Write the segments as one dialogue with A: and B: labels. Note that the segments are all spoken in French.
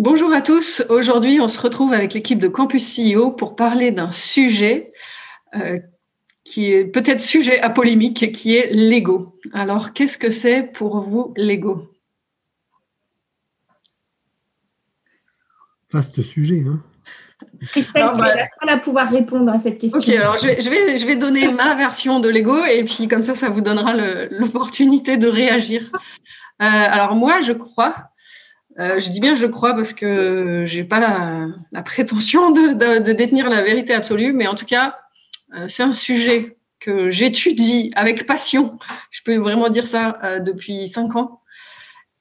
A: Bonjour à tous. Aujourd'hui, on se retrouve avec l'équipe de Campus CEO pour parler d'un sujet euh, qui est peut-être sujet à polémique, qui est l'ego. Alors, qu'est-ce que c'est pour vous l'ego?
B: Vaste sujet. Hein
C: tu bah, pouvoir répondre à cette question.
A: Ok, alors je vais, je vais, donner ma version de l'ego et puis comme ça, ça vous donnera l'opportunité de réagir. Euh, alors moi, je crois euh, je dis bien je crois parce que j'ai pas la, prétention de, détenir la vérité absolue, mais en tout cas, euh, c'est un sujet que j'étudie avec passion. Je peux vraiment dire ça euh, depuis cinq ans.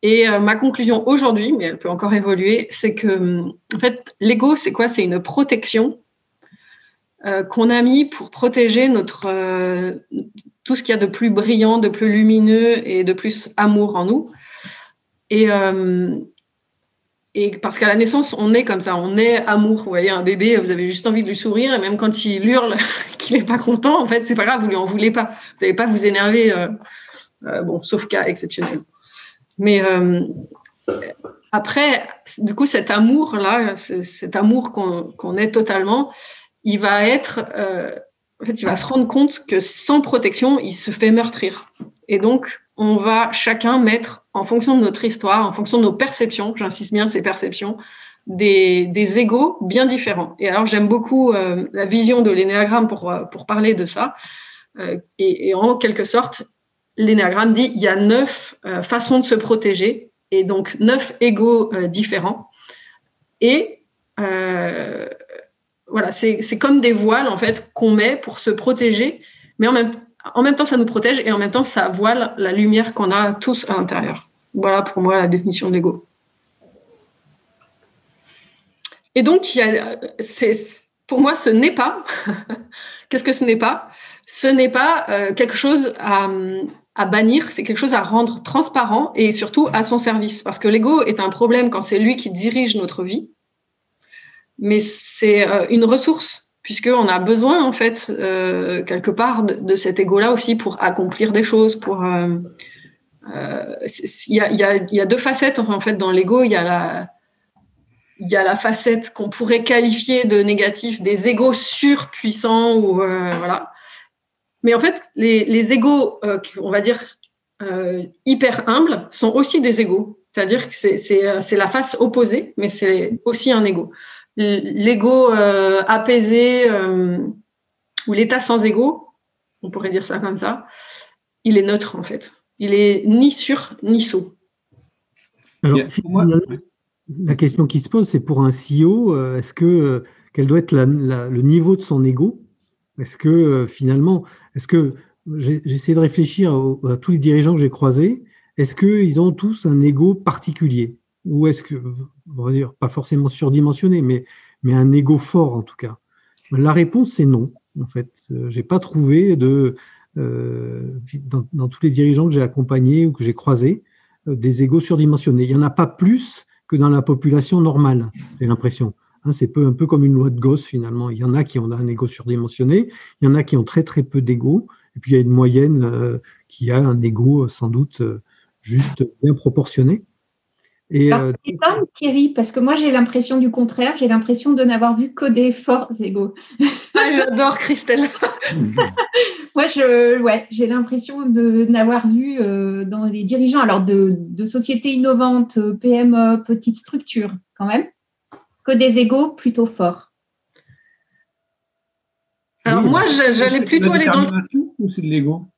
A: Et ma conclusion aujourd'hui, mais elle peut encore évoluer, c'est que en fait, l'ego, c'est quoi? C'est une protection qu'on a mis pour protéger notre tout ce qu'il y a de plus brillant, de plus lumineux et de plus amour en nous. Et, et parce qu'à la naissance, on est comme ça, on est amour. Vous voyez, un bébé, vous avez juste envie de lui sourire, et même quand il hurle qu'il n'est pas content, en fait, c'est pas grave, vous lui en voulez pas. Vous n'allez pas vous énerver, euh, euh, bon, sauf cas exceptionnel. Mais euh, après, du coup, cet amour-là, cet amour qu'on est totalement, il va être, en fait, il va se rendre compte que sans protection, il se fait meurtrir. Et donc, on va chacun mettre, en fonction de notre histoire, en fonction de nos perceptions, j'insiste bien, ces perceptions, des, des égaux bien différents. Et alors, j'aime beaucoup euh, la vision de l'énéagramme pour, euh, parler de ça. Euh, et, en quelque sorte, l'énéagramme dit il y a neuf façons de se protéger, et donc neuf égaux différents. Et voilà, c'est comme des voiles en fait qu'on met pour se protéger, mais en même temps, en même temps, ça nous protège et en même temps, ça voile la lumière qu'on a tous à l'intérieur. Voilà pour moi la définition de l'ego. Et donc, pour moi, ce n'est pas. Qu'est-ce que ce n'est pas? Ce n'est pas euh, quelque chose à, bannir, c'est quelque chose à rendre transparent et surtout à son service. Parce que l'ego est un problème quand c'est lui qui dirige notre vie, mais c'est euh, une ressource puisqu'on a besoin, en fait, euh, quelque part, de, cet ego-là aussi pour accomplir des choses. Euh, euh, il y, a, deux facettes, en fait, dans l'ego. Il y a la... Y a la facette qu'on pourrait qualifier de négatif des égos surpuissants ou voilà. Mais en fait, les, les égos, on va dire hyper humbles, sont aussi des égos. C'est-à-dire que c'est la face opposée, mais c'est aussi un ego l'ego euh, apaisé euh, ou l'état sans ego, on pourrait dire ça comme ça, il est neutre en fait. Il est ni sur ni sous.
B: Alors, la question qui se pose, c'est pour un CEO, euh, est-ce que quel doit être le niveau de son ego? Est-ce que finalement, est-ce que j'ai essayé de réfléchir à tous les dirigeants que j'ai croisés, est-ce qu'ils ont tous un ego particulier? Ou est-ce que, on va dire, pas forcément surdimensionné, mais, un ego fort en tout cas La réponse c'est non. En fait, euh, j'ai pas trouvé de euh, dans, tous les dirigeants que j'ai accompagnés ou que j'ai croisés euh, des égos surdimensionnés. Il y en a pas plus que dans la population normale. J'ai l'impression. Hein, c'est un peu comme une loi de Gauss finalement. Il y en a qui ont un ego surdimensionné, il y en a qui ont très très peu d'ego, et puis il y a une moyenne qui a un ego sans doute juste bien proportionné.
C: Et Alors, euh, Thierry, parce que moi j'ai l'impression du contraire, j'ai l'impression de n'avoir vu que des forts égaux.
A: Ah, j'adore Christelle.
C: moi, je, ouais, j'ai l'impression de n'avoir vu euh, dans les dirigeants, alors de, de, sociétés innovantes, PME, petites structures quand même, que des égaux plutôt forts.
A: Alors moi, j'allais plutôt aller dans
D: le... ou c'est de l'ego?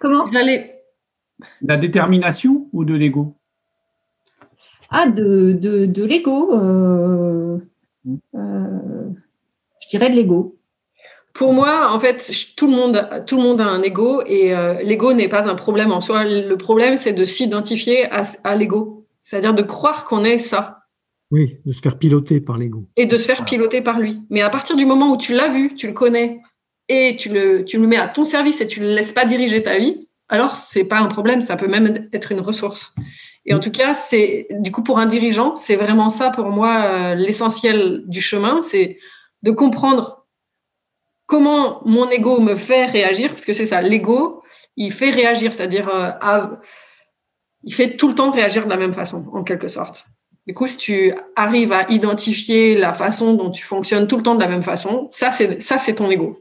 C: Comment?
A: J'allais.
D: La détermination ou de l'ego?
C: Ah, de, de, l'ego. Euh, euh, je dirais de l'ego.
A: Pour moi, en fait, tout le monde, tout le monde a un ego et euh, l'ego n'est pas un problème en soi. Le problème, c'est de s'identifier à, l'ego, c'est-à-dire de croire qu'on est ça.
B: Oui, de se faire piloter par l'ego.
A: Et de se faire piloter par lui. Mais à partir du moment où tu l'as vu, tu le connais, et tu le, tu le mets à ton service et tu ne le laisses pas diriger ta vie, alors c'est pas un problème, ça peut même être une ressource. Et en tout cas, c'est du coup pour un dirigeant, c'est vraiment ça pour moi euh, l'essentiel du chemin, c'est de comprendre comment mon ego me fait réagir, parce que c'est ça, l'ego, il fait réagir, c'est-à-dire euh, il fait tout le temps réagir de la même façon, en quelque sorte. Du coup, si tu arrives à identifier la façon dont tu fonctionnes tout le temps de la même façon, ça c'est ça c'est ton ego.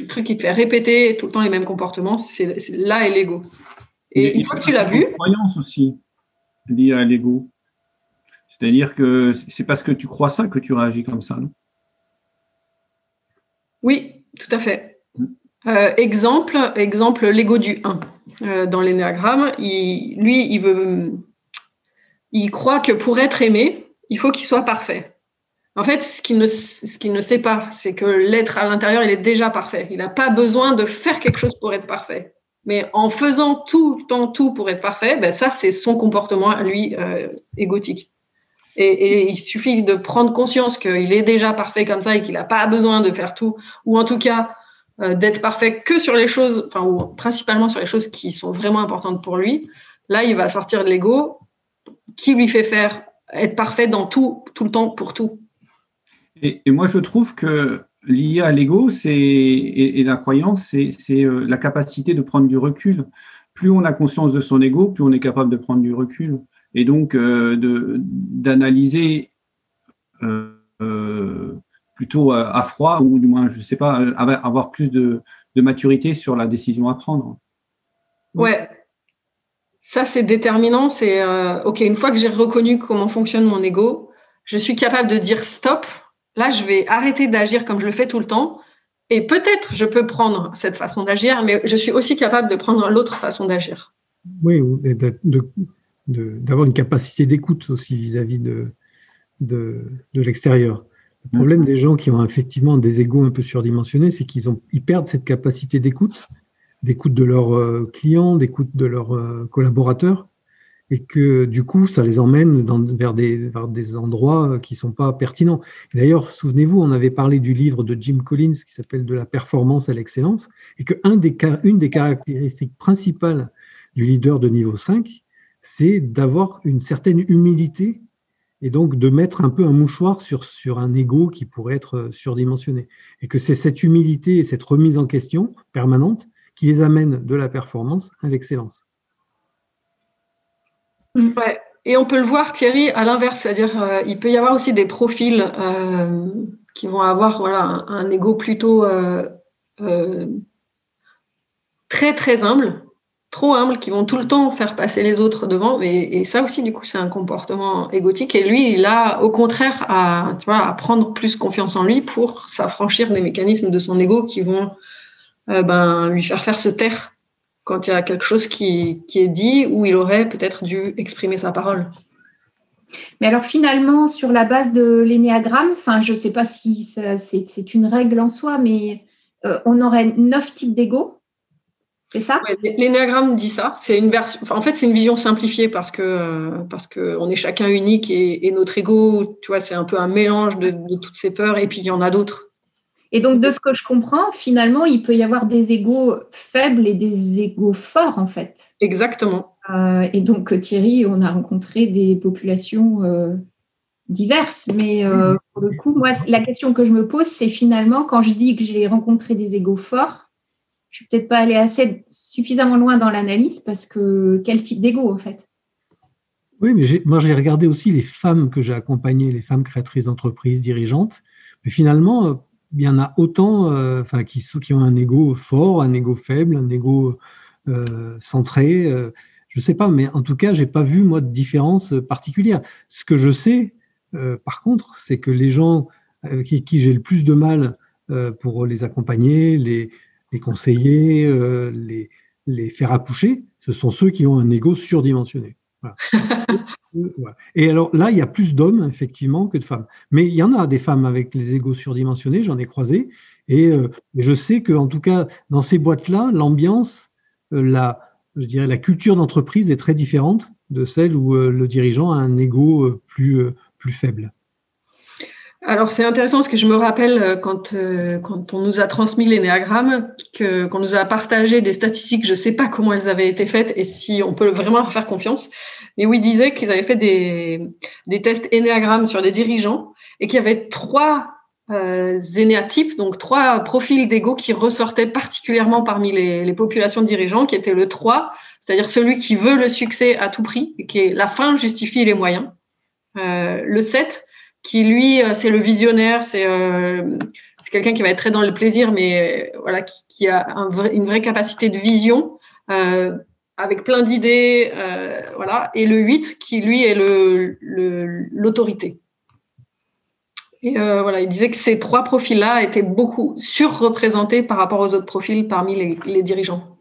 A: Le truc qui te fait répéter tout le temps les mêmes comportements, c'est là est l'ego. Et une fois que tu l'as vu,
D: croyance aussi liée à l'ego. C'est-à-dire que c'est parce que tu crois ça que tu réagis comme ça, non?
A: Oui, tout à fait. Mm. Euh, exemple, exemple l'ego du 1 euh, dans l'énéagramme. Lui, il veut, il croit que pour être aimé, il faut qu'il soit parfait. En fait, ce qu'il ne, ce ne sait pas, c'est que l'être à l'intérieur, il est déjà parfait. Il n'a pas besoin de faire quelque chose pour être parfait. Mais en faisant tout le temps tout pour être parfait, ben ça, c'est son comportement lui euh, égotique. Et, il suffit de prendre conscience qu'il est déjà parfait comme ça et qu'il n'a pas besoin de faire tout, ou en tout cas euh, d'être parfait que sur les choses, enfin, ou principalement sur les choses qui sont vraiment importantes pour lui. Là, il va sortir de l'ego qui lui fait faire être parfait dans tout, tout le temps, pour tout.
D: Et, moi, je trouve que lié à l'ego et, et, la croyance, c'est euh, la capacité de prendre du recul. Plus on a conscience de son ego, plus on est capable de prendre du recul. Et donc, euh, d'analyser euh, plutôt à, froid, ou du moins, je ne sais pas, avoir plus de, de maturité sur la décision à prendre.
A: Ouais, ça, c'est déterminant. C'est OK, une fois que j'ai reconnu comment fonctionne mon ego, je suis capable de dire stop Là, je vais arrêter d'agir comme je le fais tout le temps. Et peut-être je peux prendre cette façon d'agir, mais je suis aussi capable de prendre l'autre façon d'agir.
B: Oui, d'avoir une capacité d'écoute aussi vis-à-vis de, de, l'extérieur. Le problème des gens qui ont effectivement des égaux un peu surdimensionnés, c'est qu'ils ils perdent cette capacité d'écoute, d'écoute de leurs euh, clients, d'écoute de leurs euh, collaborateurs et que du coup, ça les emmène vers, des, des endroits qui sont pas pertinents. D'ailleurs, souvenez-vous, on avait parlé du livre de Jim Collins qui s'appelle De la performance à l'excellence, et que des, une des caractéristiques principales du leader de niveau 5, c'est d'avoir une certaine humilité et donc de mettre un peu un mouchoir sur, sur un ego qui pourrait être surdimensionné. Et que c'est cette humilité et cette remise en question permanente qui les amène de la performance à l'excellence.
A: Mm. Et on peut le voir, Thierry, à l'inverse, c'est-à-dire euh, il peut y avoir aussi des profils euh, qui vont avoir voilà, un, ego plutôt euh, très très humble, trop humble, qui vont tout le temps faire passer les autres devant. Et, ça aussi, du coup, c'est un comportement égotique. Et lui, il a au contraire à prendre plus confiance en lui pour s'affranchir des mécanismes de son ego qui vont ben, lui faire faire se taire quand il y a quelque chose qui, est dit où il aurait peut-être dû exprimer sa parole.
C: Mais alors finalement, sur la base de l'énéagramme, enfin, je ne sais pas si c'est une règle en soi, mais euh, on aurait neuf types d'ego. C'est ça?
A: L'énéagramme dit ça. C'est une version. en fait, c'est une vision simplifiée parce que euh, parce que on est chacun unique et, notre ego, tu vois, c'est un peu un mélange de, de toutes ces peurs. Et puis il y en a d'autres
C: et donc, de ce que je comprends, finalement, il peut y avoir des égaux faibles et des égaux forts, en fait.
A: Exactement.
C: Euh, et donc, Thierry, on a rencontré des populations euh, diverses. Mais euh, pour le coup, moi, la question que je me pose, c'est finalement, quand je dis que j'ai rencontré des égaux forts, je ne suis peut-être pas allée assez suffisamment loin dans l'analyse parce que quel type d'ego, en fait?
B: Oui, mais moi, j'ai regardé aussi les femmes que j'ai accompagnées, les femmes créatrices d'entreprises, dirigeantes. Mais finalement, il y en a autant euh, enfin, qui, ont un ego fort, un ego faible, un ego euh, centré. Euh, je ne sais pas, mais en tout cas, j'ai pas vu moi de différence particulière. Ce que je sais, par contre, c'est que les gens avec qui, j'ai le plus de mal pour les accompagner, les, conseiller, les, les faire accoucher, ce sont ceux qui ont un ego surdimensionné. Voilà. Et alors là, il y a plus d'hommes, effectivement, que de femmes. Mais il y en a des femmes avec les égos surdimensionnés, j'en ai croisé. Et euh, je sais qu'en tout cas, dans ces boîtes-là, l'ambiance, euh, la, je dirais, la culture d'entreprise est très différente de celle où euh, le dirigeant a un ego plus, plus faible
A: alors c'est intéressant parce que je me rappelle quand, quand on nous a transmis l'énéagramme, qu'on nous a partagé des statistiques, je ne sais pas comment elles avaient été faites et si on peut vraiment leur faire confiance, mais où ils disaient qu'ils avaient fait des, des tests énéagrammes sur des dirigeants et qu'il y avait trois euh, zénéatypes, donc trois profils d'ego qui ressortaient particulièrement parmi les, les, populations de dirigeants, qui étaient le 3, c'est-à-dire celui qui veut le succès à tout prix, et qui est la fin justifie les moyens. Euh, le 7, qui lui, euh, c'est le visionnaire, c'est euh, quelqu'un qui va être très dans le plaisir, mais euh, voilà, qui, qui a une vraie capacité de vision, euh, avec plein d'idées, euh, voilà. Et le 8, qui lui est l'autorité. Le, et euh, voilà, il disait que ces trois profils-là étaient beaucoup surreprésentés par rapport aux autres profils parmi les, les dirigeants.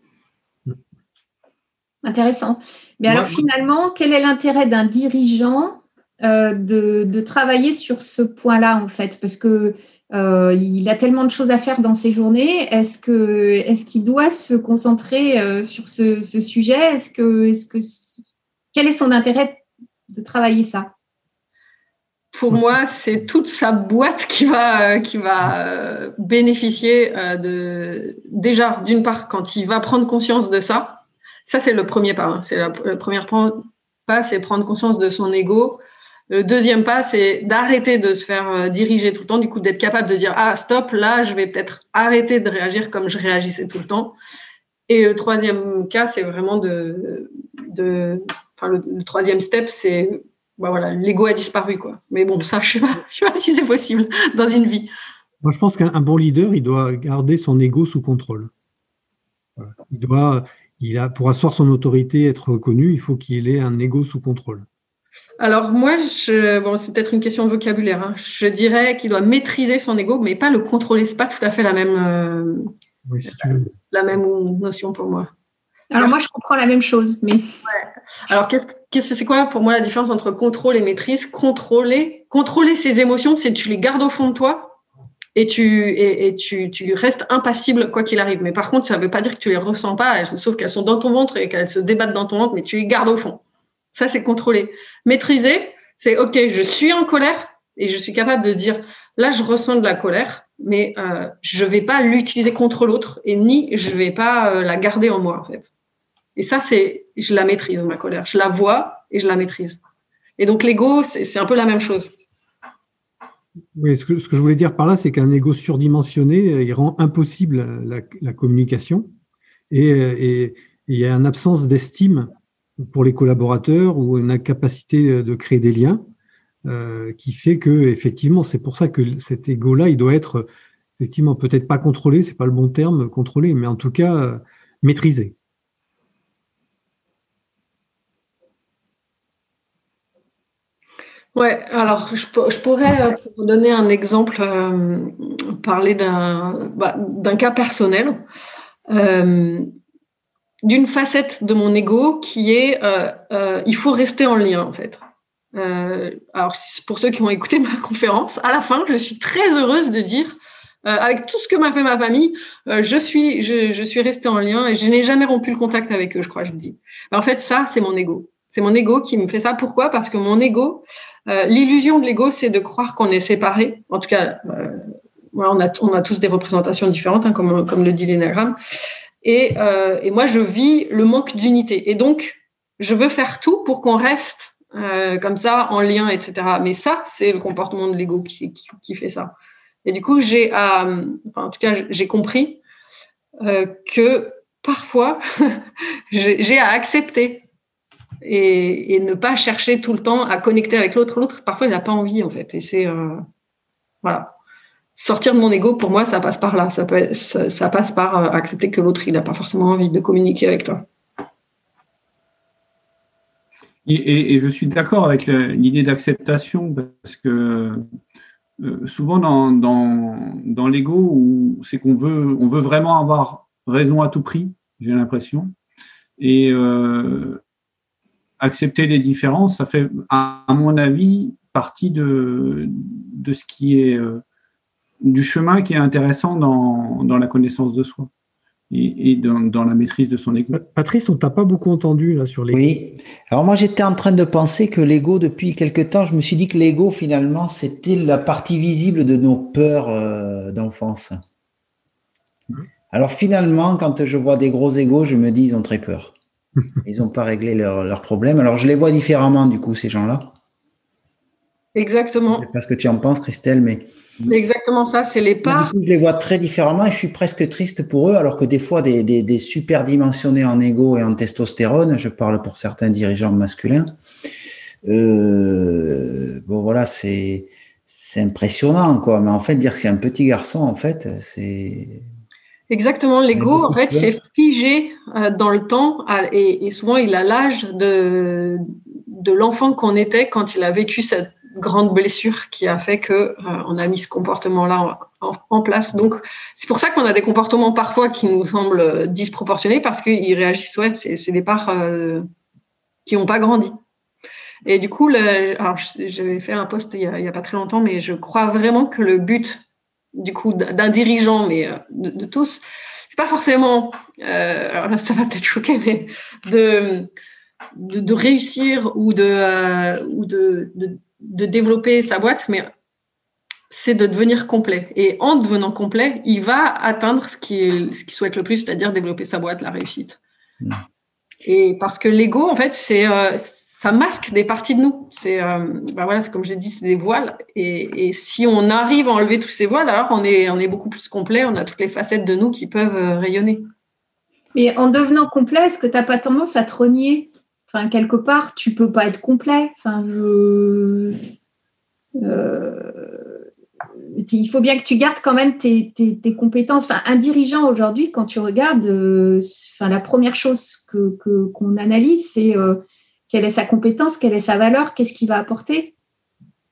C: Intéressant. Mais alors finalement, quel est l'intérêt d'un dirigeant euh, de, de, travailler sur ce point-là, en fait, parce que euh, il a tellement de choses à faire dans ses journées. Est-ce que est-ce qu'il doit se concentrer euh, sur ce, sujet? Est-ce que est-ce que quel est son intérêt de travailler ça?
A: Pour moi, c'est toute sa boîte qui va qui va bénéficier de déjà d'une part quand il va prendre conscience de ça. Ça c'est le premier pas. Hein. C'est le premier pas, c'est prendre conscience de son ego, le deuxième pas, c'est d'arrêter de se faire euh, diriger tout le temps, du coup d'être capable de dire ah stop, là je vais peut-être arrêter de réagir comme je réagissais tout le temps. Et le troisième cas, c'est vraiment de, enfin le, troisième step, c'est bah voilà, l'ego a disparu quoi. Mais bon, ça je sais sais pas si c'est possible dans une vie.
B: Moi, je pense qu'un bon leader, il doit garder son ego sous contrôle. Il doit, il a pour asseoir son autorité, être reconnu, il faut qu'il ait un ego sous contrôle.
A: Alors moi, je, bon, c'est peut-être une question de vocabulaire. Hein. Je dirais qu'il doit maîtriser son ego, mais pas le contrôler. C'est pas tout à fait la même, euh, oui, si la même notion pour moi.
C: Alors moi, je comprends la même chose, mais.
A: Ouais. Alors qu'est-ce que c'est quoi pour moi la différence entre contrôle et maîtrise? Contrôler, contrôler ses émotions, c'est tu les gardes au fond de toi et tu et, et tu, tu, restes impassible quoi qu'il arrive. Mais par contre, ça ne veut pas dire que tu les ressens pas, sauf qu'elles sont dans ton ventre et qu'elles se débattent dans ton ventre, mais tu les gardes au fond. Ça, c'est contrôler. Maîtriser, c'est OK, je suis en colère et je suis capable de dire là, je ressens de la colère, mais euh, je ne vais pas l'utiliser contre l'autre et ni je ne vais pas euh, la garder en moi, en fait. Et ça, c'est je la maîtrise, ma colère. Je la vois et je la maîtrise. Et donc, l'ego, c'est un peu la même chose.
B: Oui, ce que, je voulais dire par là, c'est qu'un ego surdimensionné, euh, il rend impossible la, la communication et, et, il y a une absence d'estime pour les collaborateurs ou une incapacité de créer des liens euh, qui fait que effectivement c'est pour ça que cet ego là il doit être effectivement peut-être pas contrôlé c'est pas le bon terme contrôlé mais en tout cas euh, maîtrisé
A: Ouais, alors je, pourrais, euh, pour donner un exemple, euh, parler d'un bah, cas personnel. Euh, d'une facette de mon ego qui est euh, euh, il faut rester en lien en fait. Euh, alors pour ceux qui ont écouté ma conférence, à la fin, je suis très heureuse de dire avec tout ce que m'a fait ma famille, je suis je, suis restée en lien et je n'ai jamais rompu le contact avec eux, je crois, je dis. en fait, ça c'est mon ego. C'est mon ego qui me fait ça. Pourquoi? Parce que mon ego, l'illusion de l'ego, c'est de croire qu'on est séparé. En tout cas, on a on a tous des représentations différentes, hein, comme comme le dit l'énagramme. Et, euh, et, moi, je vis le manque d'unité. Et donc, je veux faire tout pour qu'on reste euh, comme ça, en lien, etc. Mais ça, c'est le comportement de l'ego qui, fait ça. Et du coup, j'ai, enfin, en tout cas, j'ai compris euh, que parfois, j'ai à accepter et, et, ne pas chercher tout le temps à connecter avec l'autre. L'autre, parfois, il n'a pas envie, en fait. Et c'est, euh, voilà sortir de mon ego, pour moi, ça passe par là. Ça, passe par euh, accepter que l'autre, il n'a pas forcément envie de communiquer avec toi.
D: Et, je suis d'accord avec l'idée d'acceptation parce que euh, souvent dans, dans, l'ego, c'est qu'on veut, vraiment avoir raison à tout prix, j'ai l'impression. Et euh, accepter les différences, ça fait, à, mon avis, partie de, ce qui est du chemin qui est intéressant dans, dans la connaissance de soi. et, dans, la maîtrise de son ego.
B: Patrice, on t'a pas beaucoup entendu là sur l'ego.
E: Oui. Alors moi, j'étais en train de penser que l'ego, depuis quelque temps, je me suis dit que l'ego, finalement, c'était la partie visible de nos peurs euh, d'enfance. Alors finalement, quand je vois des gros égos, je me dis, ils ont très peur. Ils n'ont pas réglé leurs leur problèmes. Alors je les vois différemment, du coup, ces gens-là.
A: Exactement.
E: Je sais pas ce que tu en penses, Christelle, mais.
A: exactement ça, c'est les parts.
E: je les vois très différemment et je suis presque triste pour eux, alors que des fois, des, des, super dimensionnés en ego et en testostérone, je parle pour certains dirigeants masculins, euh, bon voilà, c'est c'est impressionnant, quoi. Mais en fait, dire que c'est un petit garçon, en fait, c'est.
A: Exactement, l'ego, en fait, c'est figé euh, dans le temps et, et souvent il a l'âge de, de l'enfant qu'on était quand il a vécu cette grande blessure qui a fait que euh, on a mis ce comportement-là en, place. Donc, c'est pour ça qu'on a des comportements parfois qui nous semblent disproportionnés parce qu'ils réagissent, ouais, c'est des parts euh, qui n'ont pas grandi. Et du coup, j'avais fait un post il n'y a, pas très longtemps, mais je crois vraiment que le but du coup d'un dirigeant, mais euh, de, tous, c'est pas forcément, alors là ça va peut-être choquer, mais de, de, réussir ou de, ou de, de développer sa boîte, mais c'est de devenir complet. Et en devenant complet, il va atteindre ce qu'il ce souhaite le plus, c'est-à-dire développer sa boîte, la réussite. Hmm. Et parce que l'ego, en fait, c'est euh, ça masque des parties de nous. C'est euh, bah voilà, comme j'ai dit, c'est des voiles. Et, si on arrive à enlever tous ces voiles, alors on est, on est beaucoup plus complet. On a toutes les facettes de nous qui peuvent euh, rayonner.
C: Et en devenant complet, est-ce que tu n'as pas tendance à trogner Enfin, quelque part, tu peux pas être complet. Enfin, je... Euh, il faut bien que tu gardes quand même tes, compétences. Enfin, un dirigeant aujourd'hui, quand tu regardes, euh, enfin, la première chose que qu'on analyse, c'est euh, quelle est sa compétence, quelle est sa valeur, qu'est-ce qu'il va apporter.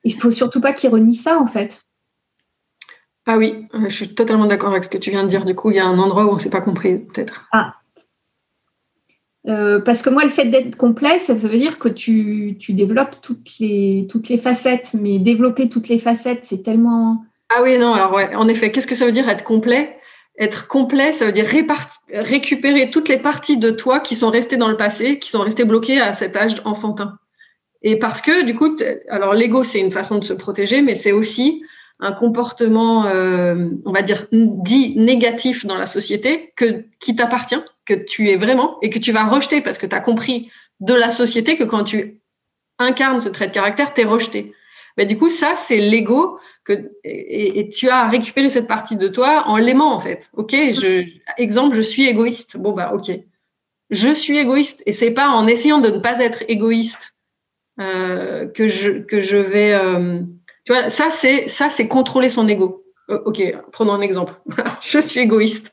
C: Il faut surtout pas qu'il renie ça, en fait.
A: Ah oui, je suis totalement d'accord avec ce que tu viens de dire. Du coup, il y a un endroit où on ne s'est pas compris, peut-être.
C: Ah, euh, parce que moi, le fait d'être complet, ça, veut dire que tu, tu, développes toutes les, toutes les facettes. Mais développer toutes les facettes, c'est tellement.
A: Ah oui, non, alors ouais, en effet, qu'est-ce que ça veut dire être complet? Être complet, ça veut dire récupérer toutes les parties de toi qui sont restées dans le passé, qui sont restées bloquées à cet âge enfantin. Et parce que, du coup, alors l'ego, c'est une façon de se protéger, mais c'est aussi un comportement, euh, on va dire, dit négatif dans la société que, qui t'appartient, que tu es vraiment et que tu vas rejeter parce que tu as compris de la société que quand tu incarnes ce trait de caractère, tu es rejeté. Mais du coup, ça, c'est l'ego que, et, tu as récupéré cette partie de toi en l'aimant, en fait. OK, je, exemple, je suis égoïste. Bon, bah, OK. Je suis égoïste et c'est pas en essayant de ne pas être égoïste euh, que, je, que je vais. Euh, tu vois, ça, c'est ça, c'est contrôler son ego. Euh, ok, prenons un exemple. je suis égoïste.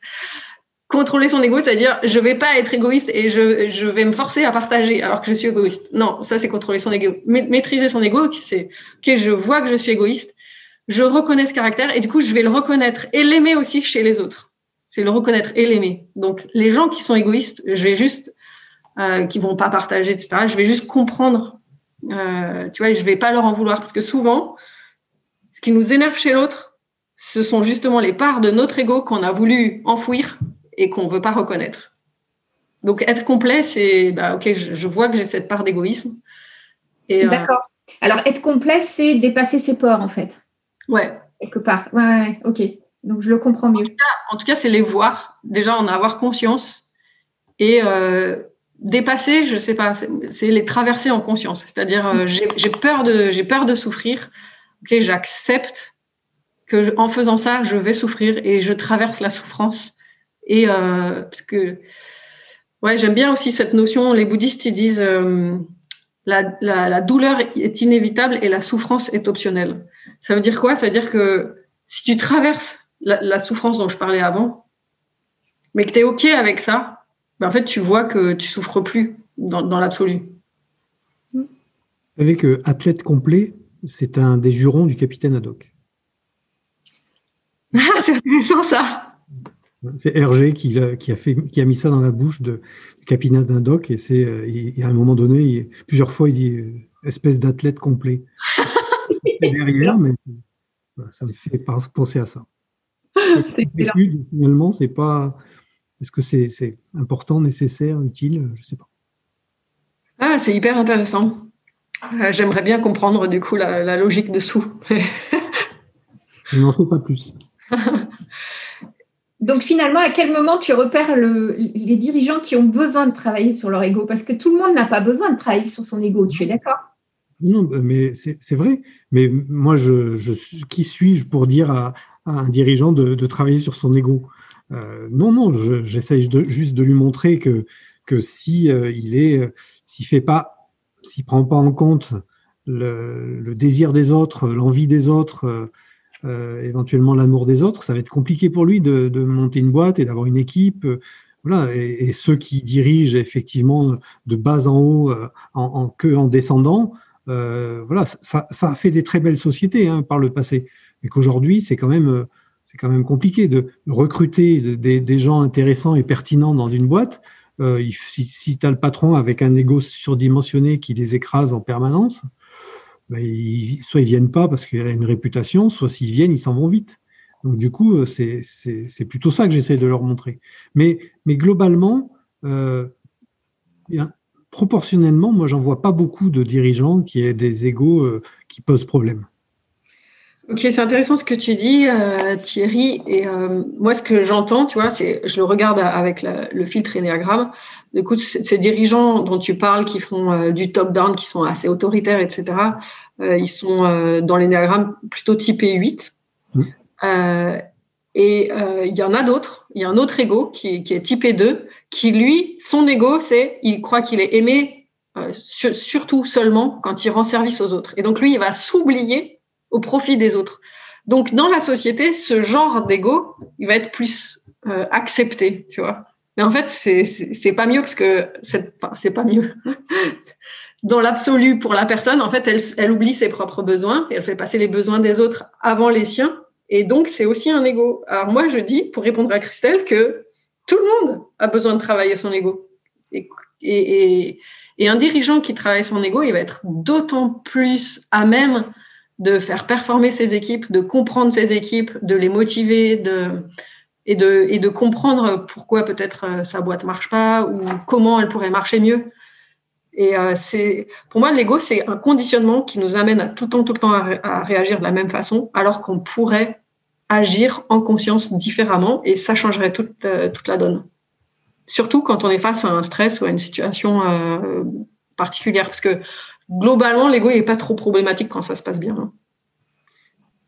A: Contrôler son ego, c'est-à-dire je vais pas être égoïste et je, je, vais me forcer à partager alors que je suis égoïste. Non, ça c'est contrôler son ego. Maîtriser son ego, c'est ok, je vois que je suis égoïste, je reconnais ce caractère et du coup je vais le reconnaître et l'aimer aussi chez les autres. C'est le reconnaître et l'aimer. Donc les gens qui sont égoïstes, je vais juste, euh, qui vont pas partager, etc. Je vais juste comprendre. Euh, tu vois, je vais pas leur en vouloir parce que souvent, ce qui nous énerve chez l'autre, ce sont justement les parts de notre ego qu'on a voulu enfouir et qu'on ne veut pas reconnaître. Donc être complet, c'est bah, ok, je, vois que j'ai cette part d'égoïsme.
C: Euh, D'accord. Alors être complet, c'est dépasser ses peurs en fait.
A: Ouais.
C: Quelque part. Ouais, ok. Donc je le comprends mieux.
A: En tout cas, c'est les voir. Déjà, en avoir conscience et euh, dépasser. Je sais pas. C'est les traverser en conscience. C'est-à-dire, euh, j'ai peur de, j'ai peur de souffrir ok, j'accepte que en faisant ça, je vais souffrir et je traverse la souffrance. Et euh, parce que, ouais, j'aime bien aussi cette notion. Les bouddhistes disent euh, la, douleur est inévitable et la souffrance est optionnelle. Ça veut dire quoi? Ça veut dire que si tu traverses la, souffrance dont je parlais avant, mais que tu es OK avec ça, ben en fait, tu vois que tu souffres plus dans, l'absolu.
B: Vous savez athlète complet, c'est un des jurons du capitaine Haddock.
A: Ah, c'est intéressant ça.
B: C'est Hergé qui a, qui, a fait, qui a mis ça dans la bouche de, du capitaine Haddock et c'est euh, à un moment donné, plusieurs fois, il dit euh, espèce d'athlète complet. derrière, mais ça me fait penser à ça. finalement, c'est pas Est-ce que c'est important, nécessaire, utile Je ne sais pas.
A: Ah, c'est hyper intéressant. Euh, j'aimerais bien comprendre du coup la, logique dessous.
B: Je n'en sais pas plus.
C: Donc finalement, à quel moment tu repères les dirigeants qui ont besoin de travailler sur leur ego? Parce que tout le monde n'a pas besoin de travailler sur son ego, tu es d'accord?
B: Non, mais c'est vrai. Mais moi, je, qui suis-je pour dire à, un dirigeant de, travailler sur son ego? Euh, Non, non, j'essaye juste de lui montrer que, que si euh, il est, s'il fait pas, s'il prend pas en compte le, désir des autres, l'envie des autres, euh, éventuellement l'amour des autres, ça va être compliqué pour lui de, monter une boîte et d'avoir une équipe. Euh, voilà, et, ceux qui dirigent effectivement de bas en haut, euh, en, que en descendant, voilà, ça, a fait des très belles sociétés hein, par le passé, mais qu'aujourd'hui c'est quand même c'est quand même compliqué de recruter des, gens intéressants et pertinents dans une boîte. Si, si tu as le patron avec un ego surdimensionné qui les écrase en permanence, ben, soit ils viennent pas parce qu'il a une réputation, soit s'ils viennent, ils s'en vont vite. Donc du coup, euh, c'est plutôt ça que j'essaie de leur montrer. Mais, mais globalement, euh, proportionnellement, moi, j'en vois pas beaucoup de dirigeants qui aient des égaux euh, qui posent problème.
A: Ok, c'est intéressant ce que tu dis, euh, Thierry. Et euh, moi, ce que j'entends, tu vois, c'est, je le regarde avec le filtre Enneagram. Écoute, ces dirigeants dont tu parles, qui font euh, du top-down, qui sont assez autoritaires, etc., ils sont dans l'Enneagram plutôt typé 8. Mmh. et il y en a d'autres. Il y a un autre ego qui, qui, est typé 2, qui lui, son ego, c'est, il croit qu'il est aimé surtout seulement quand il rend service aux autres. Et donc lui, il va s'oublier au profit des autres. Donc, dans la société, ce genre d'ego, il va être plus euh, accepté, tu vois. Mais en fait, c'est pas mieux parce que c'est pas mieux. dans l'absolu, pour la personne, en fait, elle, oublie ses propres besoins et elle fait passer les besoins des autres avant les siens. Et donc, c'est aussi un ego. Alors, moi, je dis, pour répondre à Christelle, que tout le monde a besoin de travailler son ego. Et, et, et un dirigeant qui travaille son ego, il va être d'autant plus à même de faire performer ses équipes, de comprendre ses équipes, de les motiver, de, et, de, et de comprendre pourquoi peut-être euh, sa boîte marche pas ou comment elle pourrait marcher mieux. Et euh, c'est, pour moi, l'ego, c'est un conditionnement qui nous amène à tout le temps, tout le temps à, réagir de la même façon, alors qu'on pourrait agir en conscience différemment et ça changerait toute, euh, toute la donne. Surtout quand on est face à un stress ou à une situation particulière, parce que globalement, l'ego n'est pas trop problématique quand ça se passe bien. Hein.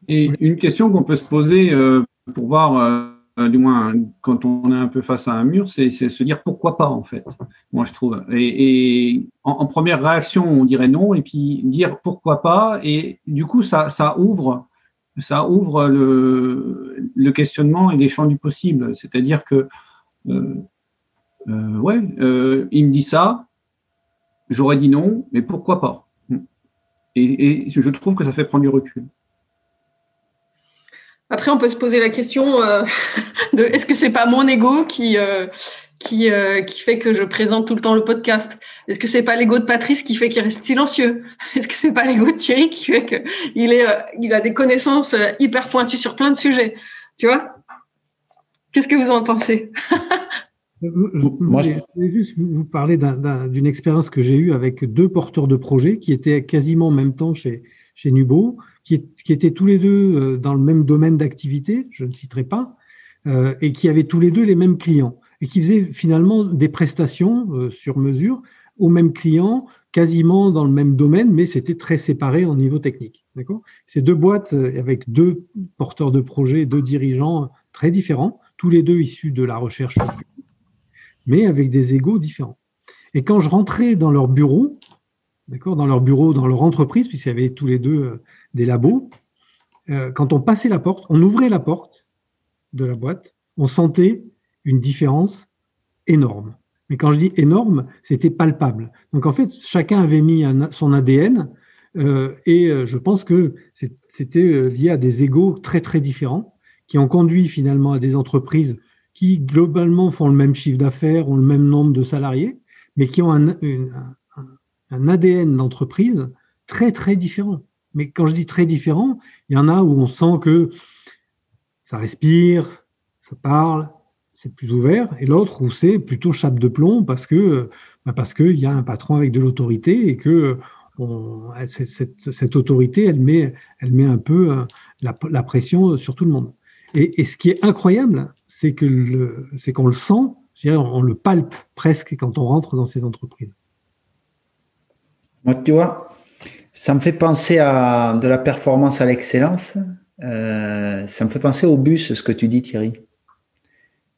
D: Et une question qu'on peut se poser euh, pour voir, euh, du moins quand on est un peu face à un mur, c'est se dire pourquoi pas en fait. Moi je trouve. Et, en, première réaction, on dirait non, et puis dire pourquoi pas, et du coup ça, ça ouvre, ça ouvre le, le questionnement et les champs du possible. C'est-à-dire que euh, ouais, il me dit ça, J'aurais dit non, mais pourquoi pas? Et, je trouve que ça fait prendre du recul.
A: Après, on peut se poser la question euh, de est-ce que c'est pas mon ego qui, euh, qui, euh, qui fait que je présente tout le temps le podcast? Est-ce que c'est pas l'ego de Patrice qui fait qu'il reste silencieux? Est-ce que c'est pas l'ego de Thierry qui fait qu'il est, il a des connaissances hyper pointues sur plein de sujets? Tu vois? Qu'est-ce que vous en pensez?
B: Moi, je voulais juste vous parler d'une expérience que j'ai eue avec deux porteurs de projets qui étaient quasiment en même temps chez, chez Nubo, qui, qui étaient tous les deux euh, dans le même domaine d'activité, je ne citerai pas, euh, et qui avaient tous les deux les mêmes clients, et qui faisaient finalement des prestations euh, sur mesure aux mêmes clients, quasiment dans le même domaine, mais c'était très séparé au niveau technique. D'accord? Ces deux boîtes avec deux porteurs de projets, deux dirigeants très différents, tous les deux issus de la recherche mais avec des égaux différents. Et quand je rentrais dans leur bureau, d'accord, dans leur bureau, dans leur entreprise, puisqu'il y avait tous les deux euh, des labos, euh, quand on passait la porte, on ouvrait la porte de la boîte, on sentait une différence énorme. Mais quand je dis énorme, c'était palpable. Donc en fait, chacun avait mis son ADN euh, et je pense que c'était lié à des égaux très très différents qui ont conduit finalement à des entreprises qui globalement font le même chiffre d'affaires, ont le même nombre de salariés, mais qui ont un, ADN d'entreprise très très différent. Mais quand je dis très différent, il y en a où on sent que ça respire, ça parle, c'est plus ouvert, et l'autre où c'est plutôt chape de plomb parce que bah, parce qu'il y a un patron avec de l'autorité et que cette, autorité, elle met, elle met un peu euh, la, pression sur tout le monde. Et, ce qui est incroyable, c'est que c'est qu'on le sent, on le palpe presque quand on rentre dans ces entreprises.
E: Moi, tu vois, ça me fait penser à de la performance à l'excellence. Euh, ça me fait penser au bus, ce que tu dis, Thierry.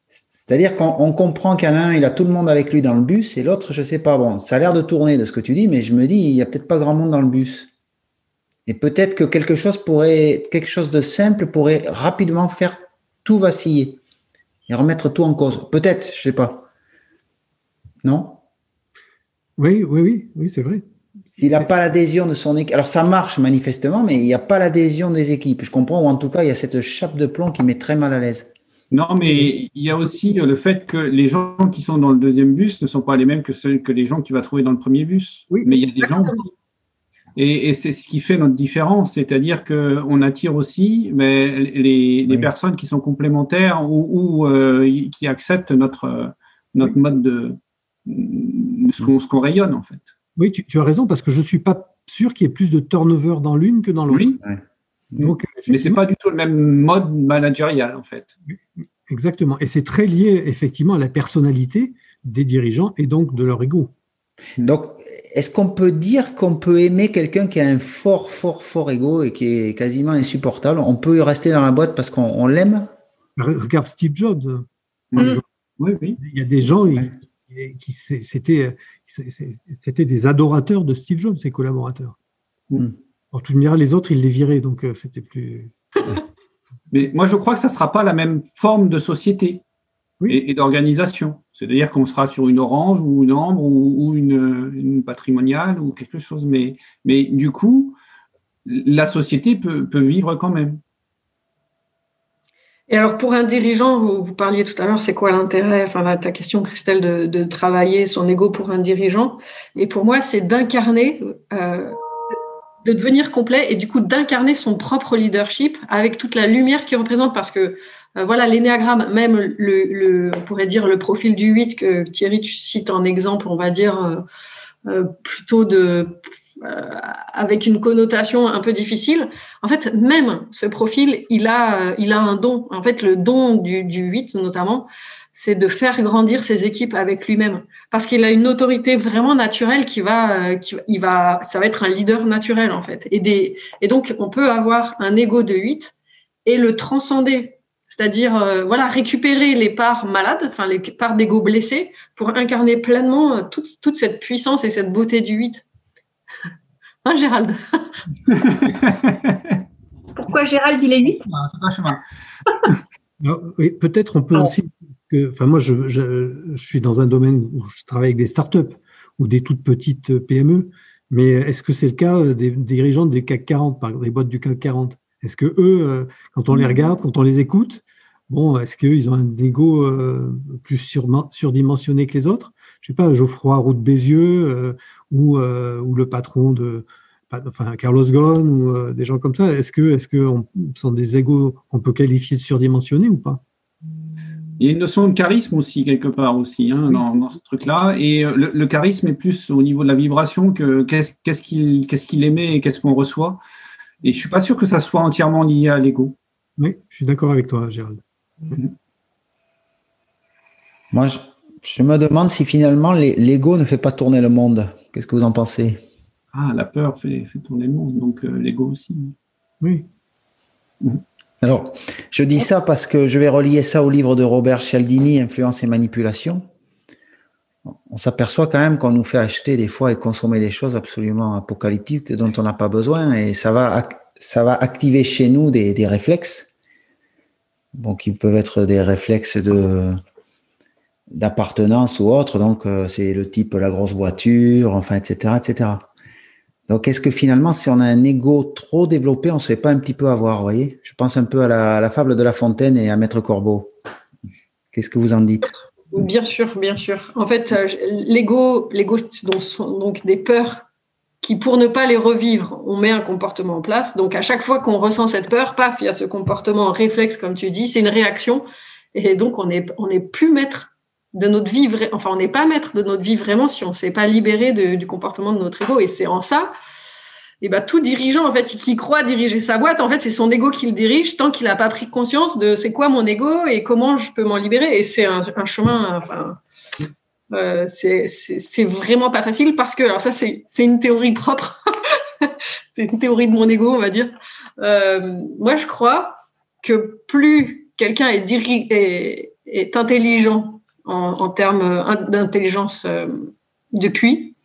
E: C'est-à-dire qu'on comprend qu'un l'un, il a tout le monde avec lui dans le bus et l'autre, je sais pas. Bon, ça a l'air de tourner de ce que tu dis, mais je me dis, il y a peut-être pas grand monde dans le bus. Et peut-être que quelque chose pourrait, quelque chose de simple pourrait rapidement faire tout vaciller et remettre tout en cause. Peut-être, je sais pas. Non?
B: Oui, oui, oui, oui, c'est vrai.
E: S'il n'a pas l'adhésion de son équipe, alors ça marche manifestement, mais il n'y a pas l'adhésion des équipes. Je comprends, ou en tout cas, il y a cette chape de plomb qui met très mal à l'aise.
D: Non, mais il y a aussi le fait que les gens qui sont dans le deuxième bus ne sont pas les mêmes que, ceux, que les gens que tu vas trouver dans le premier bus. Oui, mais il y a des gens Et, c'est ce qui fait notre différence, c'est-à-dire qu'on attire aussi mais les, personnes qui sont complémentaires ou, euh, qui acceptent notre, notre mode de, ce qu'on rayonne en fait.
B: Oui, tu, as raison, parce que je ne suis pas sûr qu'il y ait plus de turnover dans l'une que dans l'autre. Oui.
D: Donc, Mais ce n'est pas du tout le même mode managérial, en fait.
B: Exactement. Et c'est très lié, effectivement, à la personnalité des dirigeants et donc de leur ego.
E: Donc, est-ce qu'on peut dire qu'on peut aimer quelqu'un qui a un fort, fort, fort ego et qui est quasiment insupportable? On peut rester dans la boîte parce qu'on l'aime?
B: Regarde Steve Jobs. Mm. Oui, oui. Il y a des gens qui, c'était, c'était des adorateurs de Steve Jobs, ses collaborateurs. En tout cas, les autres, ils les viraient, donc euh, c'était plus.
D: Mais moi, je crois que ça ne sera pas la même forme de société et, d'organisation. C'est-à-dire qu'on sera sur une orange ou une ambre ou, une, patrimoniale ou quelque chose. Mais, mais du coup, la société peut, vivre quand même.
A: Et alors, pour un dirigeant, vous, parliez tout à l'heure, c'est quoi l'intérêt, enfin, ta question, Christelle, de, travailler son ego pour un dirigeant Et pour moi, c'est d'incarner euh, de devenir complet et du coup d'incarner son propre leadership avec toute la lumière qu'il représente parce que euh, voilà l'énéagramme même le, on pourrait dire le profil du 8 que Thierry tu cites en exemple on va dire euh, euh, plutôt de avec une connotation un peu difficile. En fait même ce profil il a il a un don. En fait le don du, du 8 notamment c'est de faire grandir ses équipes avec lui-même, parce qu'il a une autorité vraiment naturelle qui va, euh, qui, il va, ça va être un leader naturel en fait. Et, des, et donc on peut avoir un ego de 8 et le transcender, c'est-à-dire euh, voilà récupérer les parts malades, enfin les parts d'ego blessées, pour incarner pleinement euh, toute, toute, cette puissance et cette beauté du 8. Hein, Gérald?
C: Pourquoi Gérald il est 8
B: Peut-être on peut aussi enfin moi, je, suis dans un domaine où je travaille avec des startups ou des toutes petites PME, mais est-ce que c'est le cas des, dirigeants des CAC 40, par exemple, des boîtes du CAC 40 Est-ce que eux, euh, quand on les regarde, quand on les écoute, bon, est-ce qu'ils ont un ego euh, plus surdimensionné que les autres? Je sais pas, Geoffroy Roux de Bézieux euh, ou, ou le patron de, enfin Carlos Ghosn ou des gens comme ça. Est-ce que, est-ce que sont des égos qu'on peut qualifier de surdimensionnés ou pas?
D: Il y a une notion de charisme aussi, quelque part, aussi, hein, dans, ce truc-là. Et euh, le, charisme est plus au niveau de la vibration que qu'est-ce qu'il qu'est-ce qu'il émet et qu'est-ce qu'on reçoit. Et je ne suis pas sûr que ça soit entièrement lié à l'ego.
B: Oui, je suis d'accord avec toi, Gérald.
E: Mhm. Moi, je, me demande si finalement l'ego ne fait pas tourner le monde. Qu'est-ce que vous en pensez?
D: Ah, la peur fait, tourner le monde, donc euh, l'ego aussi.
B: Oui.
E: Mhm. Alors, je dis ça parce que je vais relier ça au livre de Robert Cialdini, Influence et manipulation. On s'aperçoit quand même qu'on nous fait acheter des fois et consommer des choses absolument apocalyptiques dont on n'a pas besoin et ça va, activer chez nous des, réflexes, qui peuvent être des réflexes d'appartenance ou autre. Donc, euh, c'est le type la grosse voiture, enfin, etc., etc. Donc, est-ce que finalement, si on a un ego trop développé, on ne se fait pas un petit peu avoir, vous voyez? Je pense un peu à la, fable de La Fontaine et à Maître Corbeau. Qu'est-ce que vous en dites?
A: Bien sûr, bien sûr. En fait, euh, l'ego, l'ego, sont donc des peurs qui, pour ne pas les revivre, on met un comportement en place. Donc, à chaque fois qu'on ressent cette peur, paf, il y a ce comportement réflexe, comme tu dis, c'est une réaction. Et donc, on n'est on est plus maître de notre vie, enfin, on n'est pas maître de notre vie vraiment si on ne s'est pas libéré du comportement de notre ego. Et c'est en ça, et ben, tout dirigeant, en fait, qui croit diriger sa boîte, en fait, c'est son ego qui le dirige tant qu'il n'a pas pris conscience de c'est quoi mon ego et comment je peux m'en libérer. Et c'est un, chemin, enfin, euh, c'est vraiment pas facile parce que, alors ça, c'est une théorie propre. c'est une théorie de mon ego, on va dire. Euh, moi, je crois que plus quelqu'un est, est intelligent en, termes euh, d'intelligence euh, de QI,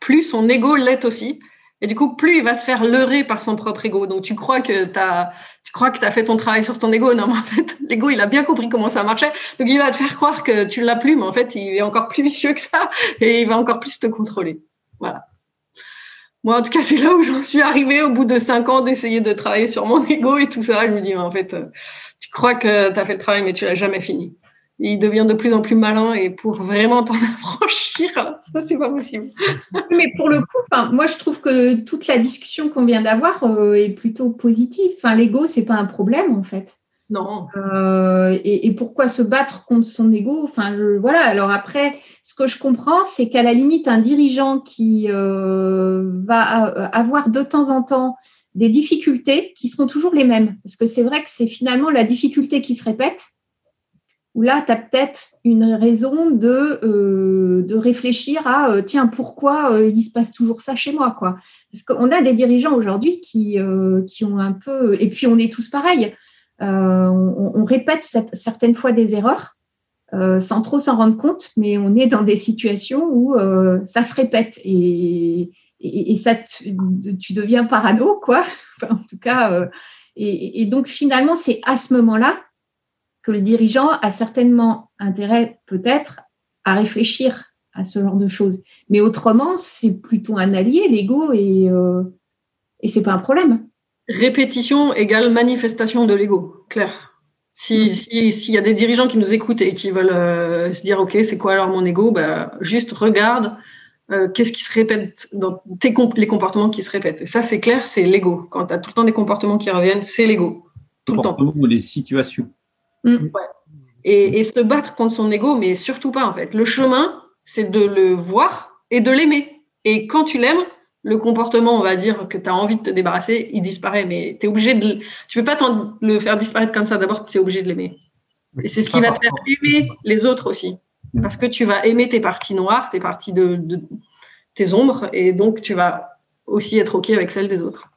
A: plus son ego l'est aussi. Et du coup, plus il va se faire leurrer par son propre ego. Donc, tu crois que tu as, tu crois que as fait ton travail sur ton ego. Non, mais en fait, l'ego, il a bien compris comment ça marchait. Donc, il va te faire croire que tu l'as plus, mais en fait, il est encore plus vicieux que ça et il va encore plus te contrôler. Voilà. Moi, en tout cas, c'est là où j'en suis arrivée au bout de cinq ans d'essayer de travailler sur mon ego et tout ça. Je me dis, en fait, euh, tu crois que tu as fait le travail, mais tu l'as jamais fini il devient de plus en plus malin et pour vraiment t'en affranchir, ça c'est pas possible.
C: Mais pour le coup, moi je trouve que toute la discussion qu'on vient d'avoir euh, est plutôt positive. Enfin, l'ego c'est pas un problème en fait.
A: Non.
C: Euh, et, pourquoi se battre contre son ego? Enfin, voilà. Alors après, ce que je comprends, c'est qu'à la limite, un dirigeant qui euh, va avoir de temps en temps des difficultés qui seront toujours les mêmes, parce que c'est vrai que c'est finalement la difficulté qui se répète où là, tu as peut-être une raison de, euh, de réfléchir à euh, tiens, pourquoi euh, il se passe toujours ça chez moi quoi Parce qu'on a des dirigeants aujourd'hui qui, qui ont un peu. Et puis, on est tous pareils. On, répète certaines fois des erreurs sans trop s'en rendre compte, mais on est dans des situations où ça se répète et, et, ça tu deviens parano, quoi. en tout cas. et donc, finalement, c'est à ce moment-là que le dirigeant a certainement intérêt peut-être à réfléchir à ce genre de choses. Mais autrement, c'est plutôt un allié, l'ego, et, euh, et c'est pas un problème.
A: Répétition égale manifestation de l'ego, clair. S'il mm. si, y a des dirigeants qui nous écoutent et qui veulent euh, se dire, OK, c'est quoi alors mon ego bah, Juste regarde euh, qu'est-ce qui se répète dans tes les comportements qui se répètent. Et ça, c'est clair, c'est l'ego. Quand tu as tout le temps des comportements qui reviennent, c'est l'ego. Tout le temps.
D: Ou les situations.
A: Mm. Et, se battre contre son ego, mais surtout pas en fait. Le chemin, c'est de le voir et de l'aimer. Et quand tu l'aimes, le comportement, on va dire, que tu as envie de te débarrasser, il disparaît. Mais tu es obligé de. Tu peux pas le faire disparaître comme ça. D'abord, tu es obligé de l'aimer. et c'est ce qui va te faire aimer les autres aussi. Mm. Parce que tu vas aimer tes parties noires, tes parties de, de tes ombres, et donc tu vas aussi être OK avec celles des autres.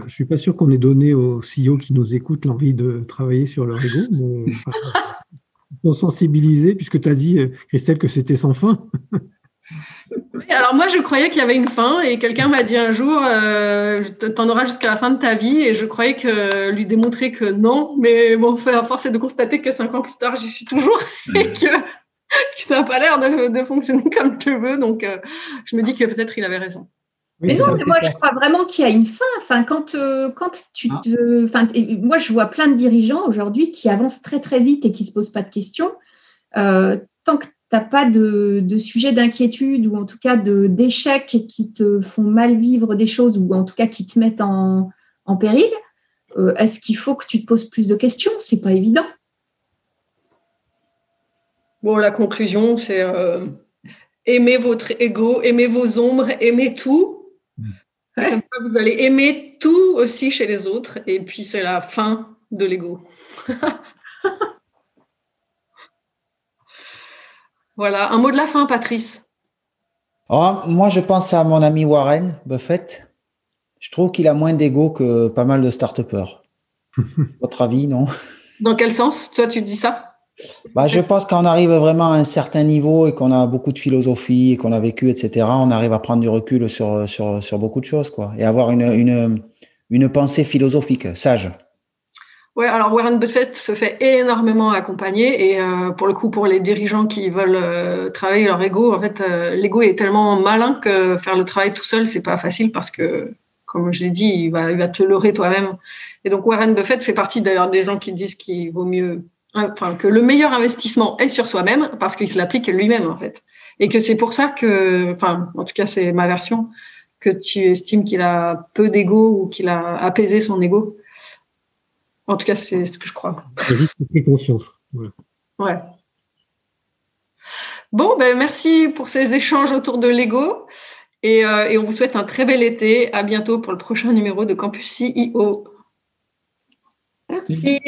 B: Je ne suis pas sûr qu'on ait donné aux CEO qui nous écoutent l'envie de travailler sur leur ego, mais sont sensibilisés, puisque tu as dit, euh, Christelle, que c'était sans fin.
A: alors moi, je croyais qu'il y avait une fin, et quelqu'un m'a dit un jour, euh, tu en auras jusqu'à la fin de ta vie, et je croyais que lui démontrer que non, mais bon, à force est de constater que cinq ans plus tard, j'y suis toujours, et que, ça n'a pas l'air de, fonctionner comme je veux, donc euh, je me dis que peut-être il avait raison
C: mais non, mais moi je crois vraiment qu'il y a une fin. Enfin, quand, euh, quand tu ah. te, enfin, moi je vois plein de dirigeants aujourd'hui qui avancent très très vite et qui se posent pas de questions. Euh, tant que tu n'as pas de, de sujet d'inquiétude ou en tout cas d'échecs qui te font mal vivre des choses ou en tout cas qui te mettent en, en péril, euh, est-ce qu'il faut que tu te poses plus de questions? C'est pas évident.
A: Bon, la conclusion, c'est aimez votre ego, aimez vos ombres, aimez tout vous allez aimer tout aussi chez les autres. Et puis, c'est la fin de l'ego. voilà, un mot de la fin, Patrice.
E: Oh, moi, je pense à mon ami Warren Buffett. Je trouve qu'il a moins d'ego que pas mal de start Votre avis, non?
A: Dans quel sens? Toi, tu dis ça?
E: Bah, je pense qu'on arrive vraiment à un certain niveau et qu'on a beaucoup de philosophie et qu'on a vécu, etc. On arrive à prendre du recul sur, sur, sur beaucoup de choses, quoi, et avoir une, une, une pensée philosophique, sage.
A: Ouais, alors Warren Buffett se fait énormément accompagner et euh, pour le coup, pour les dirigeants qui veulent euh, travailler leur ego, en fait, euh, l'ego est tellement malin que faire le travail tout seul, c'est pas facile parce que, comme je l'ai dit, il va, il va te leurrer toi-même. Et donc Warren Buffett fait partie d'ailleurs des gens qui disent qu'il vaut mieux Hein, que le meilleur investissement est sur soi-même parce qu'il se l'applique lui-même en fait. Et que c'est pour ça que, en tout cas, c'est ma version, que tu estimes qu'il a peu d'ego ou qu'il a apaisé son ego. En tout cas, c'est ce que je crois.
B: Il pris conscience.
A: Ouais. Bon, ben, merci pour ces échanges autour de l'ego. Euh, et, on vous souhaite un très bel été. À bientôt pour le prochain numéro de Campus CIO.
C: Merci.